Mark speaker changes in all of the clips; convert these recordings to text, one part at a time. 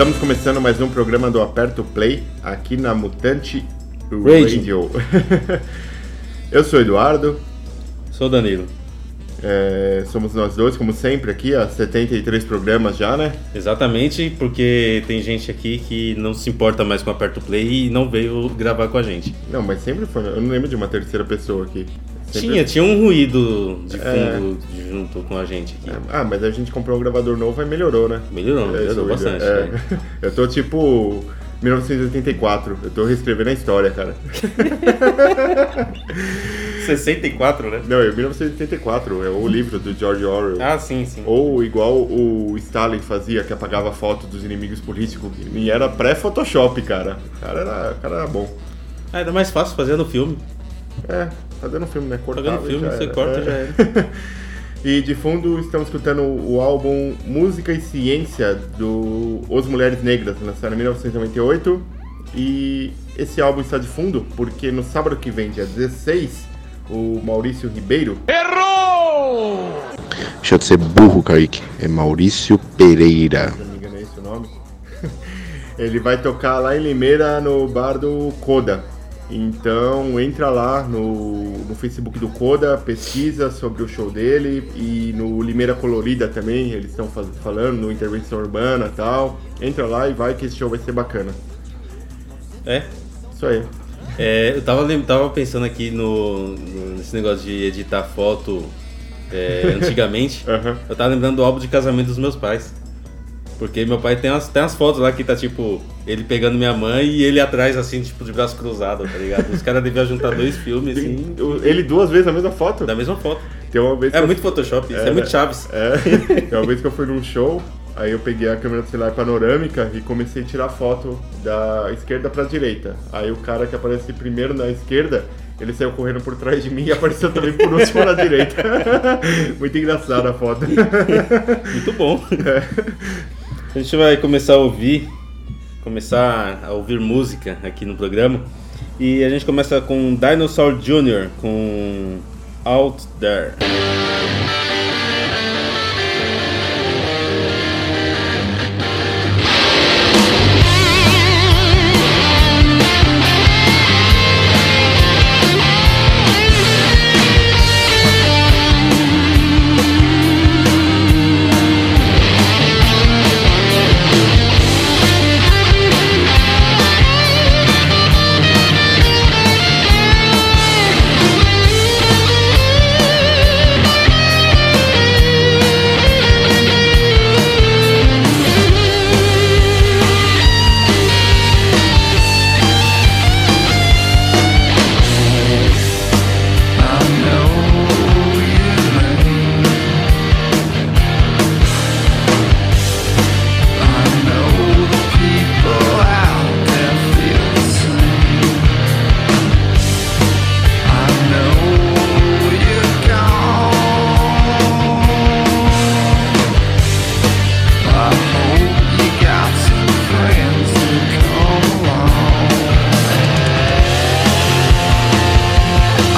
Speaker 1: Estamos começando mais um programa do Aperto Play aqui na Mutante
Speaker 2: Radio.
Speaker 1: Eu sou o Eduardo,
Speaker 2: Sou o Danilo.
Speaker 1: é, somos nós dois, como sempre, aqui, há 73 programas já, né?
Speaker 2: Exatamente, porque tem gente aqui que não se importa mais com Aperto Play e não veio gravar com a gente.
Speaker 1: Não, mas sempre foi. Eu não lembro de uma terceira pessoa aqui.
Speaker 2: Tinha, tinha um ruído de
Speaker 1: É.
Speaker 2: fundo junto com a gente aqui.
Speaker 1: Ah, mas a gente comprou um gravador novo e melhorou, né?
Speaker 2: Melhorou,
Speaker 1: É,
Speaker 2: melhorou bastante.
Speaker 1: é.
Speaker 2: né?
Speaker 1: Eu tô tipo 1984. Eu tô reescrevendo a história, cara.
Speaker 2: 64, né?
Speaker 1: Não, é 1984. É o livro do George Orwell.
Speaker 2: Ah, sim, sim.
Speaker 1: Ou igual o Stalin fazia, que apagava foto dos inimigos políticos. E era pré-Photoshop, cara. O cara era, o cara era bom.
Speaker 2: Ah, era mais fácil fazer no filme.
Speaker 1: É, fazendo filme, né? Cortava
Speaker 2: Fazendo
Speaker 1: e
Speaker 2: filme,
Speaker 1: já
Speaker 2: você
Speaker 1: era.
Speaker 2: corta
Speaker 1: É.
Speaker 2: já era.
Speaker 1: E de fundo estamos escutando o álbum Música e Ciência do Os Mulheres Negras, lançado em 1998. E esse álbum está de fundo porque no sábado que vem, dia 16, o Maurício Ribeiro
Speaker 3: Deixa de ser burro, Kaique. É Maurício Pereira.
Speaker 1: se não me engano é esse o nome. Ele vai tocar lá em Limeira no bar do Coda. Então entra lá no, no Facebook do Coda, pesquisa sobre o show dele e no Limeira Colorida também, eles estão falando no Intervenção Urbana e tal. Entra lá e vai que esse show vai ser bacana.
Speaker 2: É.
Speaker 1: Isso aí.
Speaker 2: É, eu tava, tava pensando aqui no, no- nesse negócio de editar foto é, antigamente.
Speaker 1: Aham.
Speaker 2: Eu tava lembrando do álbum de casamento dos meus pais. Porque meu pai tem umas, tem umas fotos lá que tá tipo, ele pegando minha mãe e ele atrás, assim, tipo, de braço cruzado, tá ligado? Os caras deviam juntar dois filmes, assim,
Speaker 1: Ele duas vezes a mesma foto?
Speaker 2: da mesma foto.
Speaker 1: Tem uma vez
Speaker 2: É
Speaker 1: eu-
Speaker 2: muito Photoshop, isso é,
Speaker 1: É,
Speaker 2: muito? Chaves.
Speaker 1: É, tem uma vez que eu fui num show, aí eu peguei a câmera do celular panorâmica e comecei a tirar foto da esquerda pra direita. Aí o cara que aparece primeiro na esquerda, ele saiu correndo por trás de mim e apareceu também por último na direita. Muito engraçada a foto.
Speaker 2: Muito bom. A gente vai começar a ouvir, começar a ouvir música aqui no programa. E a gente começa com Dinosaur Jr. com Out There.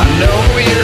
Speaker 4: I
Speaker 5: know you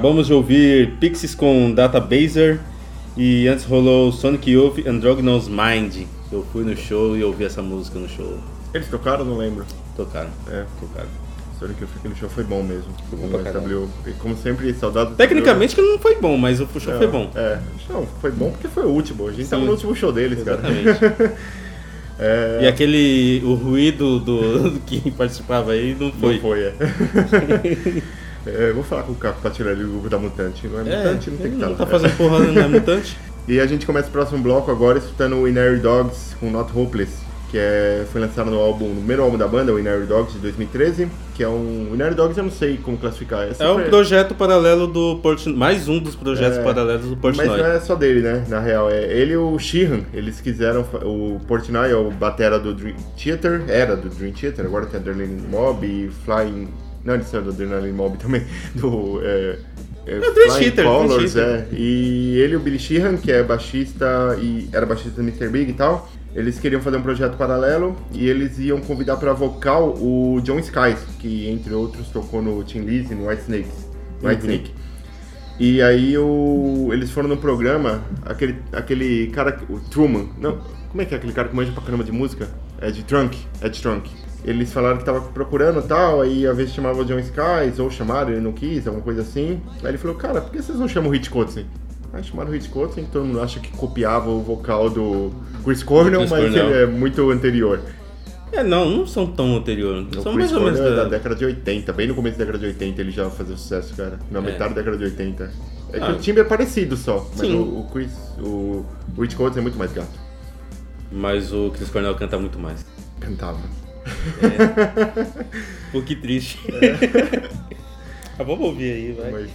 Speaker 2: Acabamos de ouvir Pixies com Databaser e antes rolou Sonic Youth Androgynous Mind. Eu fui no show e ouvi essa música no show.
Speaker 1: Eles tocaram? Não lembro.
Speaker 2: Tocaram,
Speaker 1: É,
Speaker 2: tocaram.
Speaker 1: Sonic Youth no show foi bom mesmo.
Speaker 2: Foi bom pra.
Speaker 1: SW, e como sempre, saudades do
Speaker 2: Tecnicamente que não foi bom, mas o show
Speaker 1: SW.
Speaker 2: foi bom.
Speaker 1: É, não, foi bom porque foi o último. A gente tava
Speaker 2: Sim.
Speaker 1: no último show deles, cara.
Speaker 2: Exatamente.
Speaker 1: É,
Speaker 2: E aquele. o ruído do, do que participava aí não foi.
Speaker 1: Não foi, é. É, eu vou falar com o Caco pra tirar ele do grupo da Mutante. Não é
Speaker 2: É,
Speaker 1: Mutante, não tem que estar
Speaker 2: não tá
Speaker 1: lá.
Speaker 2: fazendo porra, não é mutante?
Speaker 1: E a gente começa o próximo bloco agora escutando o Inary Dogs com Not Hopeless, que é, foi lançado no álbum, no primeiro álbum da banda, o Inary Dogs, de 2013, que é um... O Inary Dogs eu não sei como classificar.
Speaker 2: É um
Speaker 1: sempre-
Speaker 2: projeto paralelo do Portnoy. Mais um dos projetos
Speaker 1: É,
Speaker 2: paralelos do
Speaker 1: Mas
Speaker 2: Portnoy.
Speaker 1: não é só dele, né? Na real, é ele e o Sheehan. Eles quiseram. O Portnoy é o batera do Dream Theater, era do Dream Theater, agora tem Adrenaline Mob e Flying. Não, ele saiu do Adrenaline Mob também. Do. É, é, Flying
Speaker 2: Theater, Dream
Speaker 1: Colors, é. E ele e o Billy Sheehan, que é baixista e era baixista do Mr. Big e tal. Eles queriam fazer um projeto paralelo e eles iam convidar pra vocal o John Skies, que entre outros tocou no Tim Lizzy e no White Snakes. White
Speaker 2: Uhum.
Speaker 1: Snake. E aí o, eles foram no programa, aquele, aquele cara, o Truman, não, como é que é aquele cara que manja pra caramba de música? É de Trunk, Ed Trunk. Eles falaram que tava procurando tal, aí às vezes chamava o John Skies, ou chamaram, ele não quis, alguma coisa assim. Aí ele falou, cara, por que vocês não chamam o Hit Coates? Aí chamaram o Hit Coates, todo mundo acha que copiava o vocal do Chris Cornell, mas
Speaker 2: Cornell.
Speaker 1: ele é muito anterior.
Speaker 2: É, não, não são tão anterior.
Speaker 1: O
Speaker 2: São
Speaker 1: Chris
Speaker 2: mais ou menos
Speaker 1: é da
Speaker 2: da...
Speaker 1: década de 80, bem no começo da década de 80 ele já fazia sucesso, cara. Na metade da década de 80. É que
Speaker 2: Ah.
Speaker 1: o timbre é parecido só, mas
Speaker 2: Sim.
Speaker 1: o, o Chris, o, o Coates é muito mais gato.
Speaker 2: Mas o Chris Cornell canta muito mais.
Speaker 1: Cantava.
Speaker 2: Pô, que triste. ah, vamos ouvir aí, vai.
Speaker 1: Mas-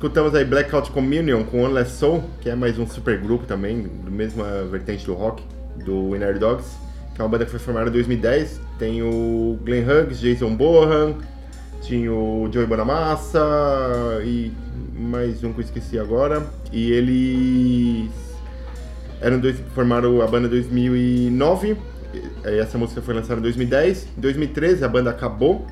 Speaker 1: escutamos aí Blackout Communion com One Less Soul, que é mais um super grupo também, do mesma vertente do rock, do Winner Dogs, que é uma banda que foi formada em 2010. Tem o Glenn Hughes, Jason Bohan, tinha o Joey Bonamassa e mais um que eu esqueci agora. E eles eram dois, formaram a banda em 2009. e Essa música foi lançada em 2010. Em 2013 a banda acabou.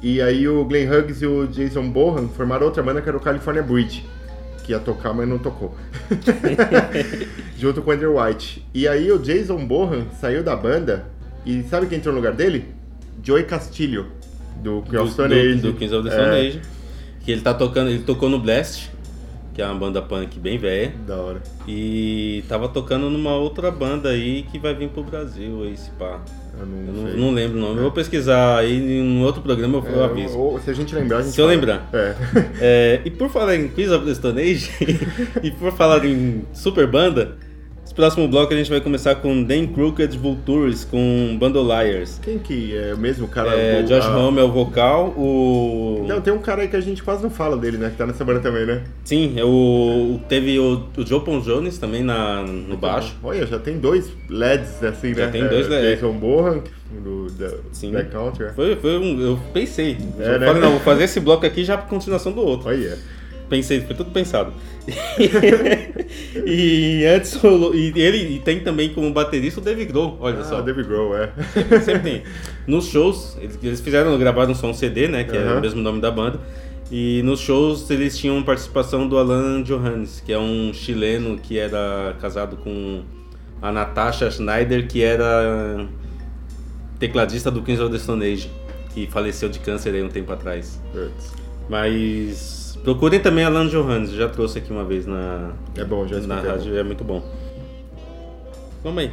Speaker 1: E aí o Glenn Hughes e o Jason Bohan formaram outra banda que era o California Bridge. Que ia tocar, mas não tocou. Junto com o Andrew White. E aí o Jason Bohan saiu da banda. E sabe quem entrou no lugar dele? Joey Castillo. Do Queen of
Speaker 2: do,
Speaker 1: Stone
Speaker 2: do,
Speaker 1: Age.
Speaker 2: do Kings of the Stone
Speaker 1: É,
Speaker 2: Age. Que ele tá tocando, ele tocou no Blast, que é uma banda punk bem velha.
Speaker 1: Da hora.
Speaker 2: E tava tocando numa outra banda aí que vai vir pro Brasil aí, se pá.
Speaker 1: Eu não,
Speaker 2: Eu não, não lembro o nome. Eu vou pesquisar aí em um outro programa eu, eu
Speaker 1: É,
Speaker 2: aviso.
Speaker 1: ou, se a gente lembrar, a gente
Speaker 2: Se eu
Speaker 1: fala.
Speaker 2: lembrar.
Speaker 1: É.
Speaker 2: É, e por falar em Quiz of the Stone Age e por falar em super banda, próximo bloco a gente vai começar com Dan Crooked Vultures com Bandoliers.
Speaker 1: Quem que é o mesmo cara?
Speaker 2: É,
Speaker 1: o-
Speaker 2: Josh
Speaker 1: a-
Speaker 2: Homme é o vocal, o.
Speaker 1: Não, tem um cara aí que a gente quase não fala dele, né? Que tá nessa banda também, né?
Speaker 2: Sim, é o. Teve o, o Joe Pon Jones também na, no baixo.
Speaker 1: Olha, já tem dois LEDs assim,
Speaker 2: Já
Speaker 1: né?
Speaker 2: tem dois
Speaker 1: é,
Speaker 2: LEDs.
Speaker 1: Jason Bohan, do da
Speaker 2: Sim.
Speaker 1: Black Country.
Speaker 2: Foi, foi um. Eu pensei.
Speaker 1: É,
Speaker 2: eu
Speaker 1: né?
Speaker 2: falei, não, vou fazer esse bloco aqui já por continuação do outro.
Speaker 1: Olha.
Speaker 2: Pensei, foi tudo pensado. e antes rolou- e ele e tem também como baterista o Dave Grohl, olha
Speaker 1: Ah,
Speaker 2: só.
Speaker 1: David Grohl, é.
Speaker 2: Sempre tem. Nos shows, eles, fizeram, gravaram só um CD, né? Que é
Speaker 1: Aham.
Speaker 2: o mesmo nome da banda. E nos shows eles tinham participação do Alan Johannes, que é um chileno que era casado com a Natasha Schneider, que era tecladista do Kings of the Stone Age, que faleceu de câncer aí um tempo atrás. Mas procurem também Alan Johannes, já trouxe aqui uma vez na,
Speaker 1: É bom, já
Speaker 2: na
Speaker 1: escutei.
Speaker 2: rádio, é muito bom. Vamos aí.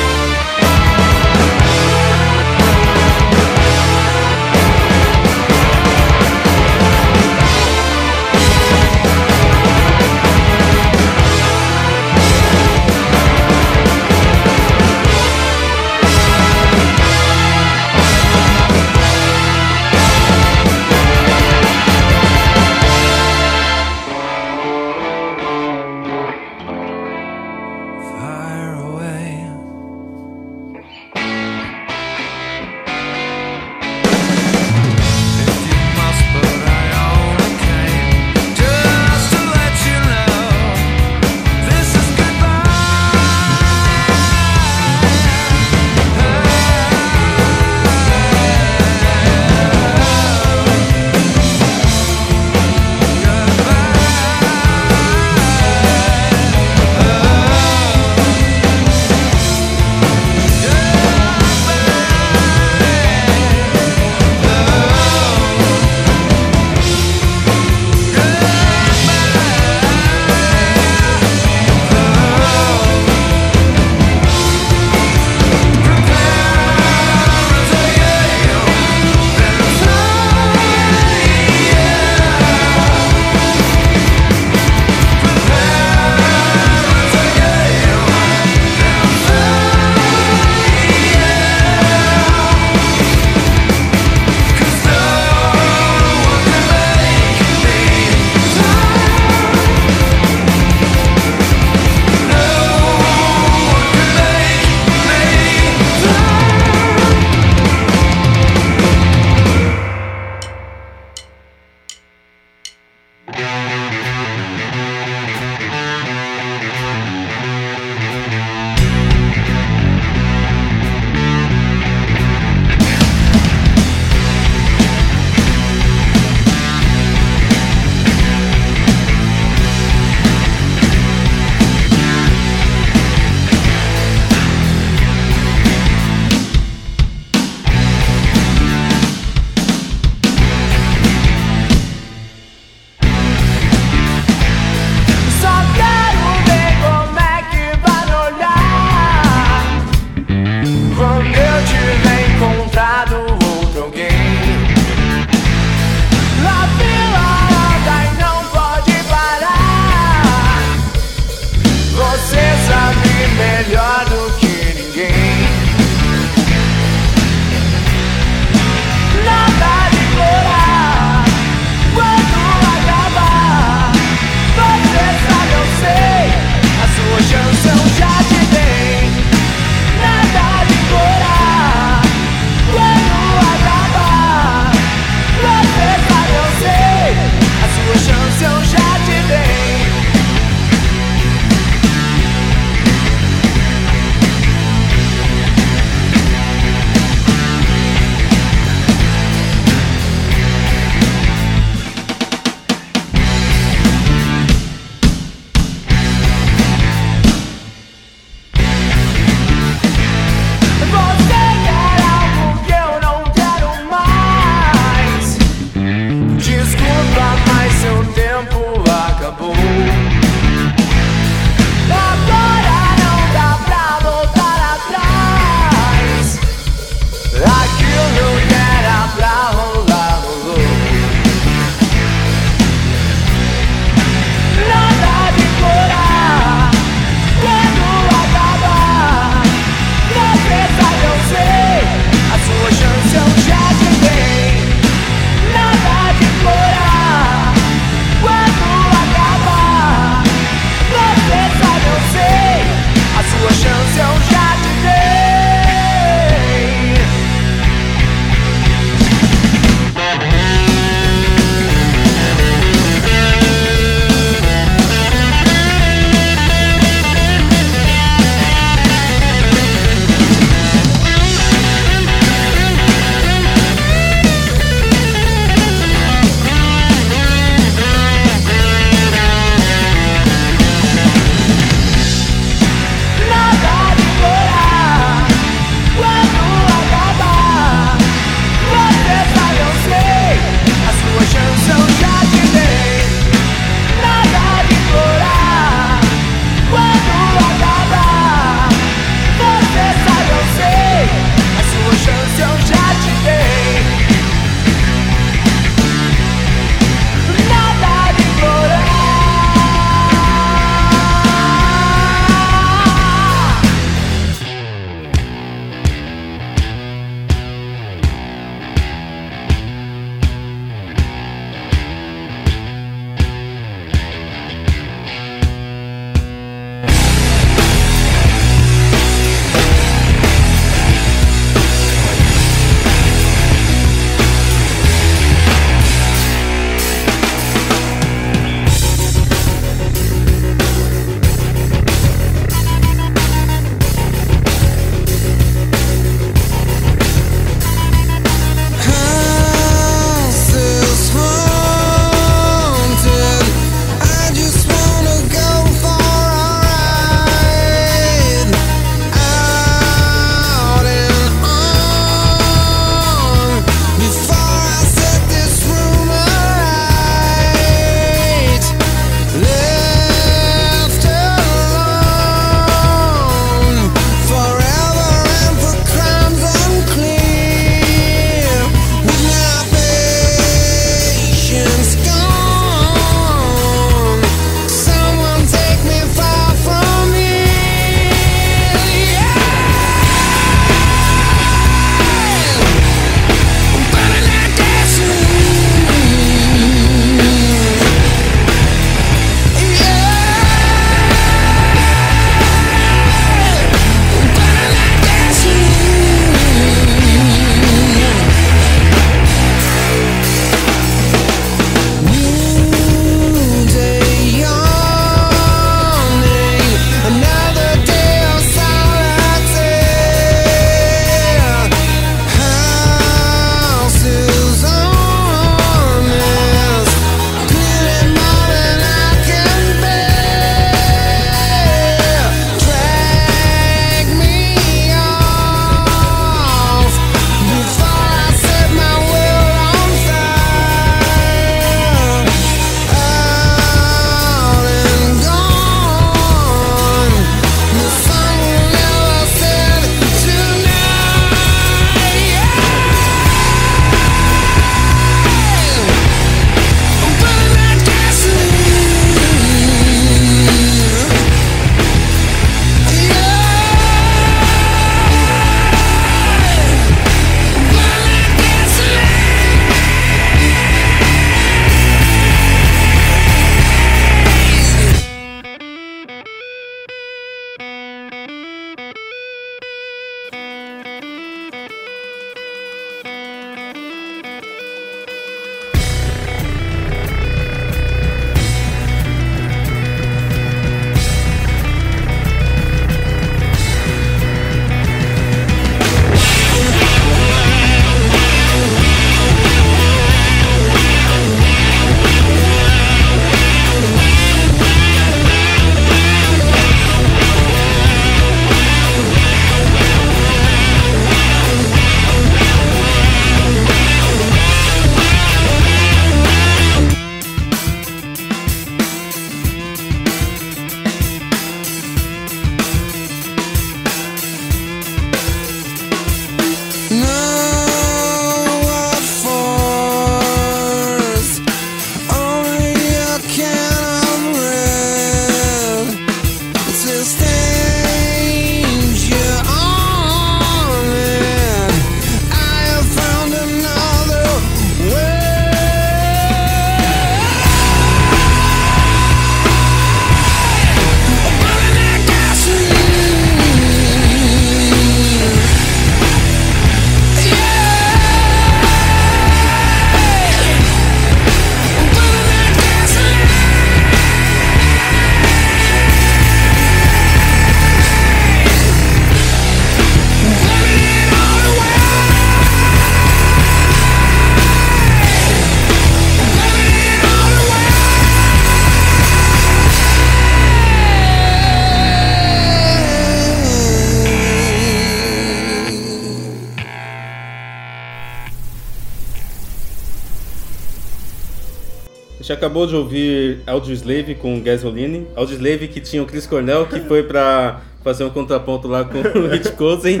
Speaker 2: Acabou de ouvir Audioslave com Gasoline. Audioslave que tinha o Chris Cornell, que foi pra fazer um contraponto lá com o Rich Cozen.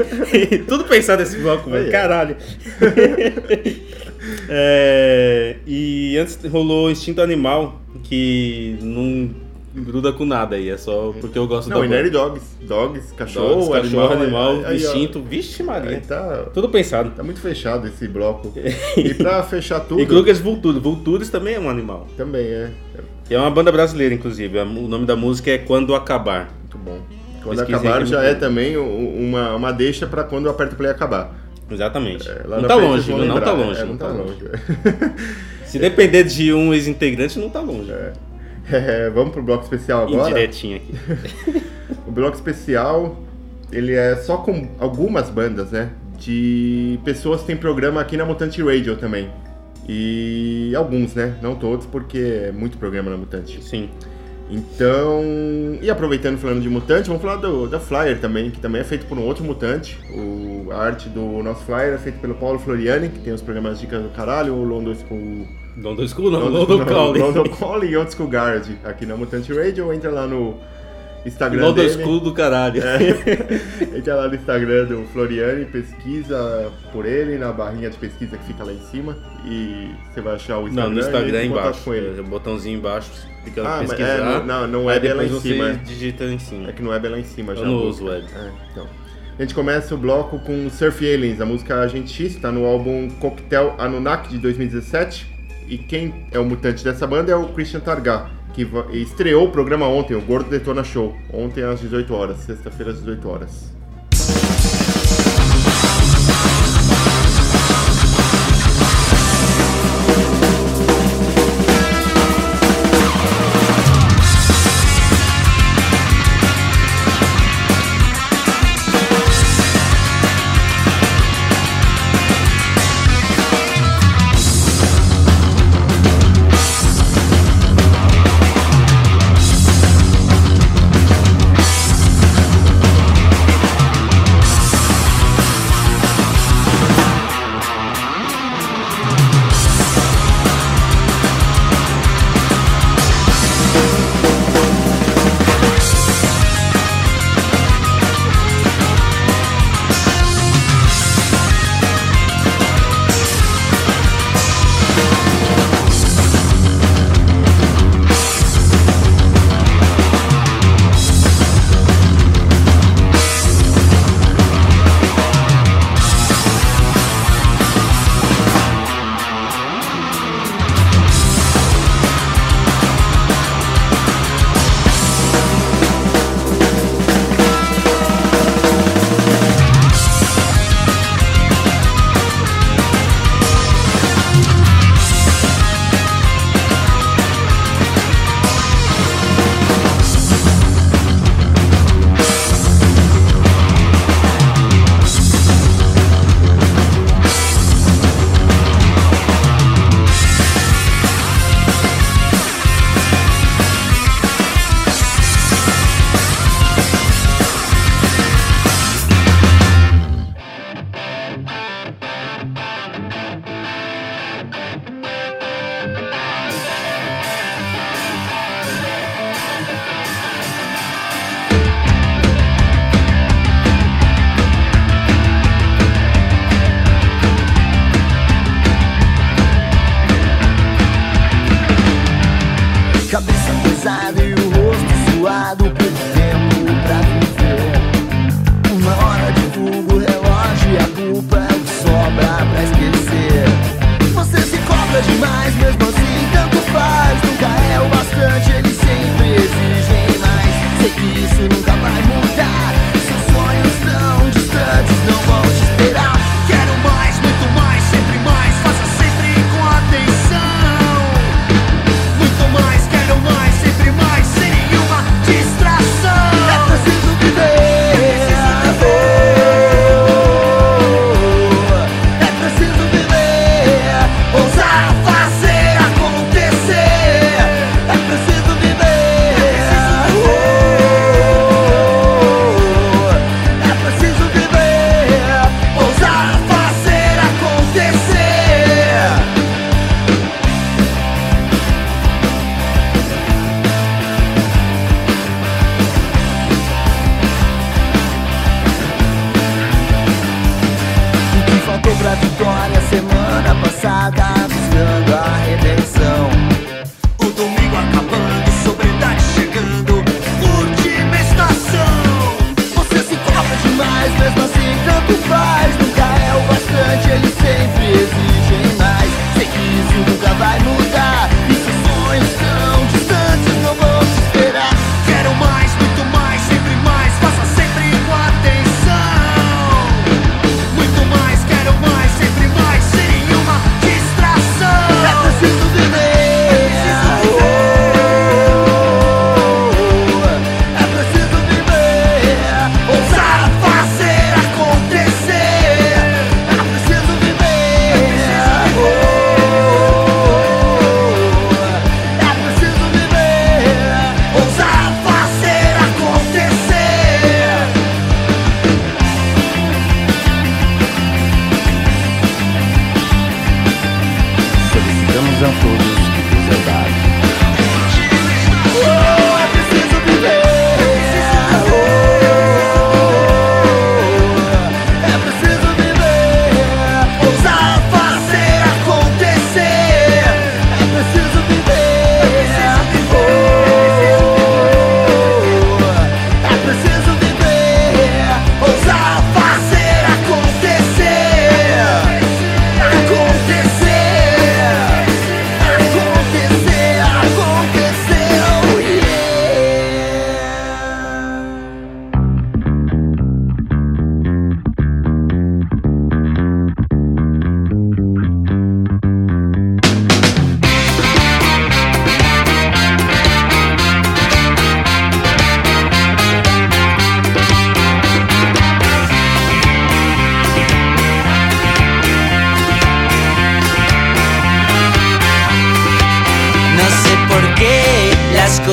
Speaker 2: Tudo pensado nesse bloco, velho. Caralho. É, e antes rolou Instinto Animal, que não gruda com nada aí, é só porque eu gosto
Speaker 1: Não,
Speaker 2: da
Speaker 1: e
Speaker 2: banda.
Speaker 1: Nerd Dogs. Dogs, cachorro,
Speaker 2: Dogs, cachorro, animal,
Speaker 1: aí, aí, ó.
Speaker 2: instinto, vixe Maria.
Speaker 1: Aí tá,
Speaker 2: Tudo pensado.
Speaker 1: tá muito fechado esse bloco. E pra fechar tudo,
Speaker 2: E Kruger's Vultures. Vultures também é um animal.
Speaker 1: também é.
Speaker 2: E é uma banda brasileira, inclusive. O nome da música é Quando Acabar.
Speaker 1: Muito bom. Quando
Speaker 2: Pesquisei
Speaker 1: acabar já é
Speaker 2: Google.
Speaker 1: também uma, uma deixa pra quando aperta o play acabar.
Speaker 2: Exatamente.
Speaker 1: É, lá
Speaker 2: não tá longe,
Speaker 1: vão
Speaker 2: Não tá longe.
Speaker 1: É, não tá longe.
Speaker 2: Se depender de um ex-integrante, não tá longe.
Speaker 1: É, vamos pro bloco especial agora.
Speaker 2: Indiretinho aqui.
Speaker 1: O bloco especial, ele é só com algumas bandas, né? De pessoas que têm programa aqui na Mutante Radio também. E alguns, né? Não todos, porque é muito programa na Mutante.
Speaker 2: Sim.
Speaker 1: Então, e aproveitando falando de Mutante, vamos falar do, da Flyer também, que também é feito por um outro Mutante. O, a arte do nosso Flyer é feita pelo Paulo Floriani, que tem os programas Dicas do Caralho, o London School...
Speaker 2: London School não, London Calling.
Speaker 1: London Calling e Old School Guard, aqui na Mutante Radio, entra lá no Instagram
Speaker 2: London
Speaker 1: dele.
Speaker 2: School do caralho.
Speaker 1: É. Entra lá no Instagram do Floriani, pesquisa por ele, na barrinha de pesquisa que fica lá em cima. E você vai achar o Instagram.
Speaker 2: Não, no Instagram
Speaker 1: e
Speaker 2: é embaixo.
Speaker 1: Com ele.
Speaker 2: É o botãozinho embaixo, fica
Speaker 1: Ah, mas
Speaker 2: pesquisar.
Speaker 1: é, não- não, não é lá
Speaker 2: depois
Speaker 1: em cima.
Speaker 2: digita em cima.
Speaker 1: É que web é lá em cima
Speaker 2: Eu
Speaker 1: já.
Speaker 2: não uso web.
Speaker 1: É, então. A gente começa o bloco com Surf Aliens, a música tá no álbum Cocktail Anunnaki de 2017. E quem é o mutante dessa banda é o Christian Targar, que estreou o programa ontem, o Gordo Detona Show. Ontem às 18 horas, sexta-feira às 18 horas.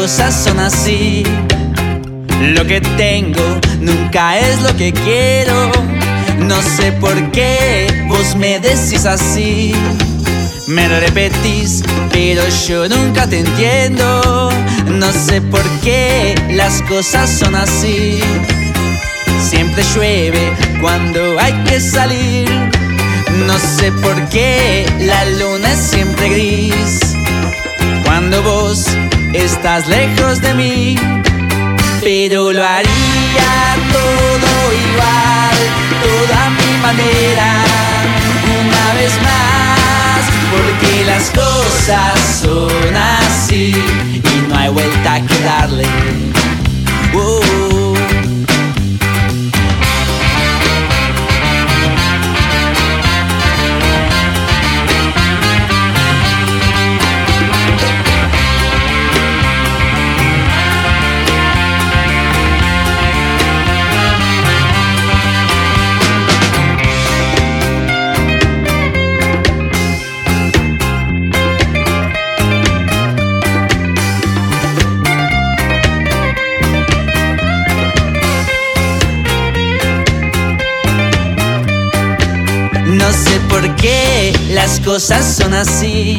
Speaker 6: Cosas son así. Lo que tengo nunca es lo que quiero. No sé por qué vos me decís así. Me lo repetís, pero yo nunca te entiendo. No sé por qué las cosas son así. Siempre llueve cuando hay que salir. No sé por qué la luna es siempre gris cuando vos estás lejos de mí. Pero lo haría todo igual, toda mi manera, una vez más, porque las cosas son así y no hay vuelta que darle. Oh. Cosas son así.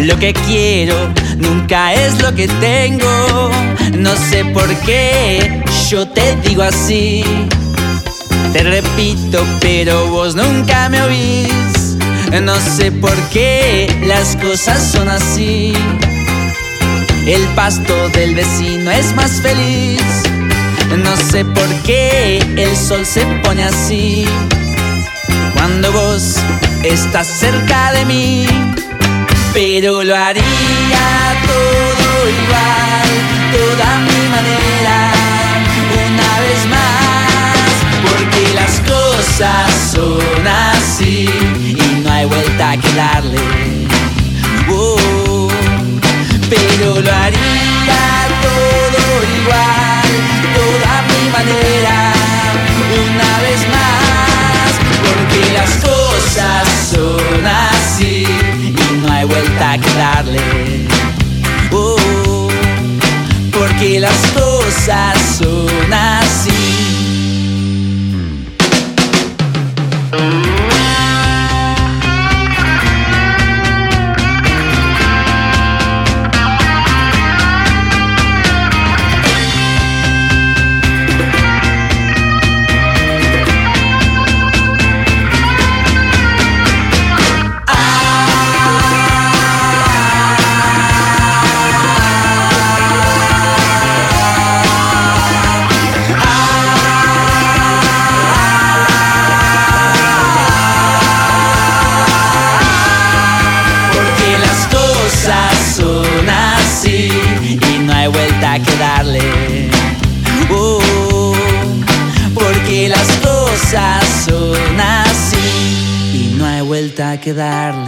Speaker 6: Lo que quiero nunca es lo que tengo. No sé por qué yo te digo así. Te repito, pero vos nunca me oís. No sé por qué las cosas son así. El pasto del vecino es más feliz. No sé por qué el sol se pone así cuando vos estás cerca de mí. Pero lo haría todo igual, toda mi manera, una vez más, porque las cosas son así y no hay vuelta que darle. Oh, pero lo haría todo igual, toda mi manera, una vez más, porque las cosas son así y no hay vuelta que darle. Oh, porque las cosas son así. Que.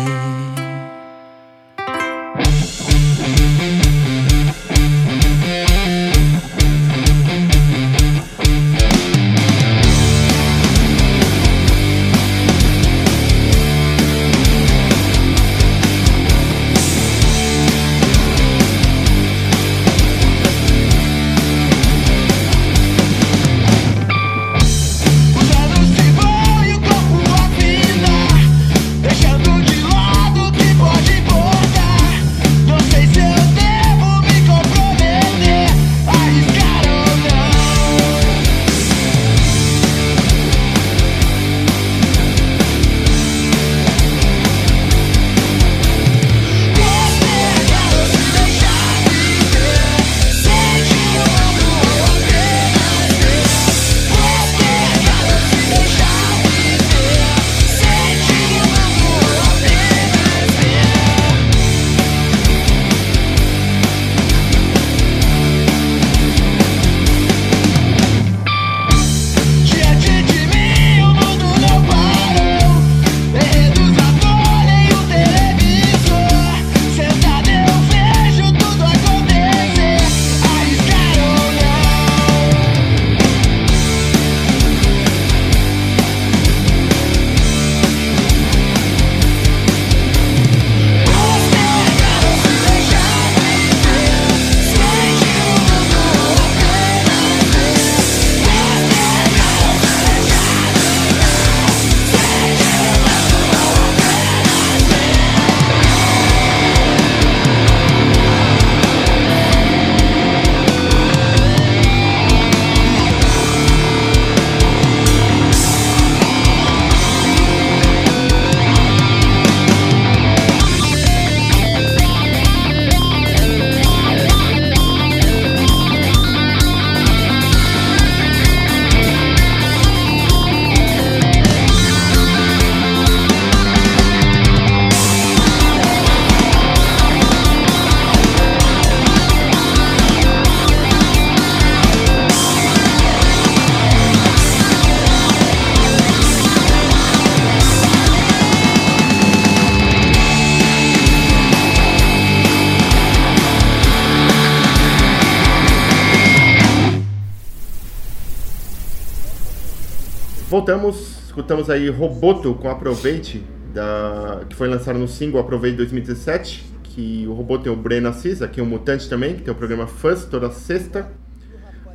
Speaker 1: Voltamos, escutamos aí Roboto com Aproveite, da, que foi lançado no single Aproveite 2017, que o Roboto tem o Breno Assis, aqui um mutante também, que tem o programa Fuzz toda sexta.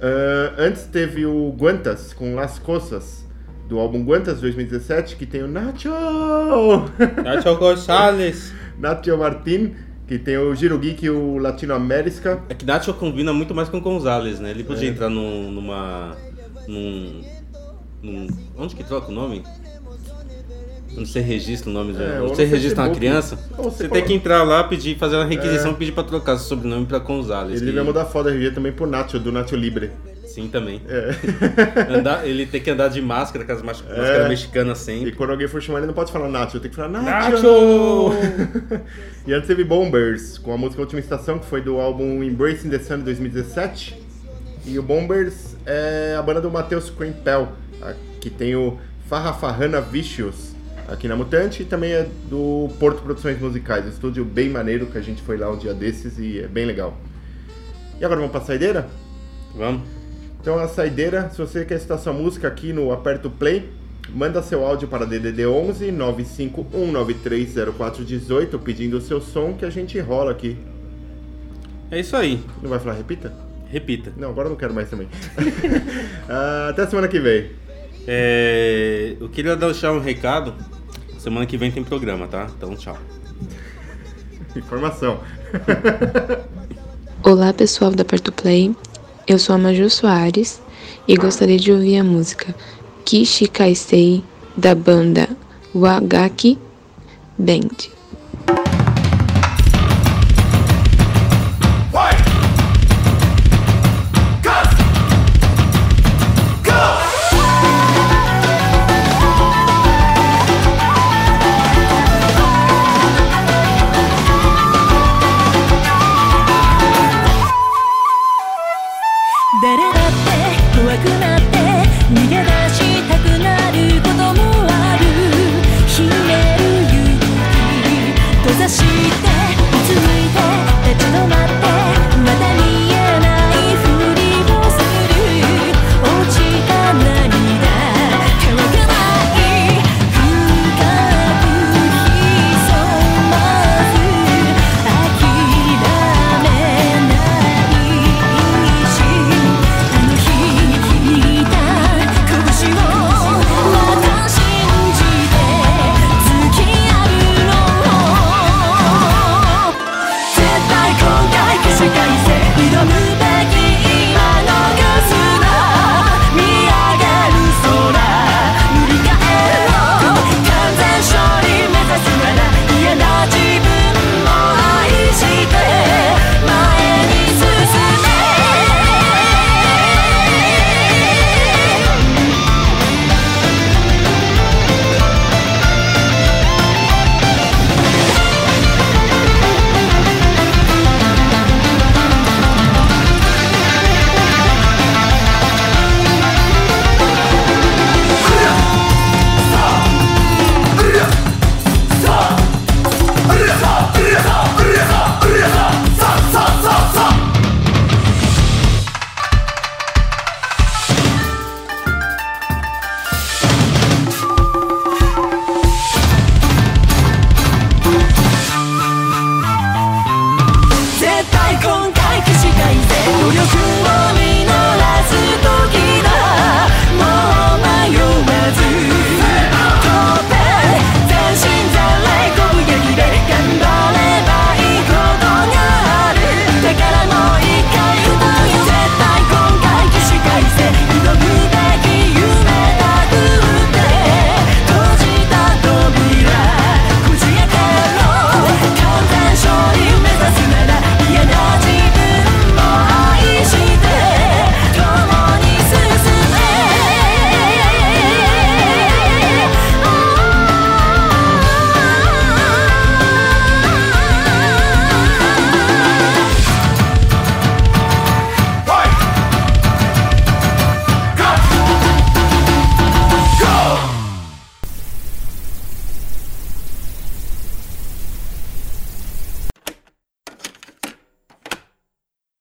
Speaker 1: Ah, antes teve o Guantas com Las Cosas, do álbum Guantas 2017, que tem o Nacho!
Speaker 2: Nacho Gonçalves.
Speaker 1: Nacho Martin, que tem o Giro Geek e o Latino América.
Speaker 2: É que Nacho combina muito mais com Gonzalez, né? Ele podia entrar num, numa. num. Num. Onde que troca o nome? Onde você registra o nome.
Speaker 1: É,
Speaker 2: onde
Speaker 1: ou
Speaker 2: você registra uma criança,
Speaker 1: você
Speaker 2: tem que entrar lá, pedir, fazer uma requisição
Speaker 1: É.
Speaker 2: e pedir pra trocar seu sobrenome pra Gonzalez.
Speaker 1: Ele
Speaker 2: que-
Speaker 1: vai mudar a foto da RG também pro Nacho, do Nacho Libre.
Speaker 2: Sim, também.
Speaker 1: É.
Speaker 2: Andar- ele tem que andar de máscara, com as mas- máscara mexicana
Speaker 1: E
Speaker 2: sempre.
Speaker 1: quando alguém for chamar ele, não pode falar Nacho, tem que falar
Speaker 2: Nacho!
Speaker 1: Nacho! e antes teve Bombers, com a música Última Estação, que foi do álbum Embracing the Sun de 2017. E o Bombers é a banda do Matheus Crimpel, que tem o Farra Farrana Vicious aqui na Mutante e também é do Porto Produções Musicais, um estúdio bem maneiro que a gente foi lá um dia desses e é bem legal. E agora vamos pra saideira?
Speaker 2: Vamos?
Speaker 1: Então a saideira, se você quer citar sua música aqui no Aperto Play, manda seu áudio para DDD 11 951930418 pedindo o seu som que a gente rola aqui.
Speaker 2: É isso aí.
Speaker 1: Não vai falar repita?
Speaker 2: Repita.
Speaker 1: Não, agora eu não quero mais também. Ah, Até a semana que vem.
Speaker 2: É, eu queria deixar um recado. Semana que vem tem programa, tá? Então, tchau.
Speaker 1: Informação.
Speaker 7: Olá pessoal da Perto Play, eu sou a Maju Soares e gostaria de ouvir a música Kishi Kaisei da banda Wagaki Band.「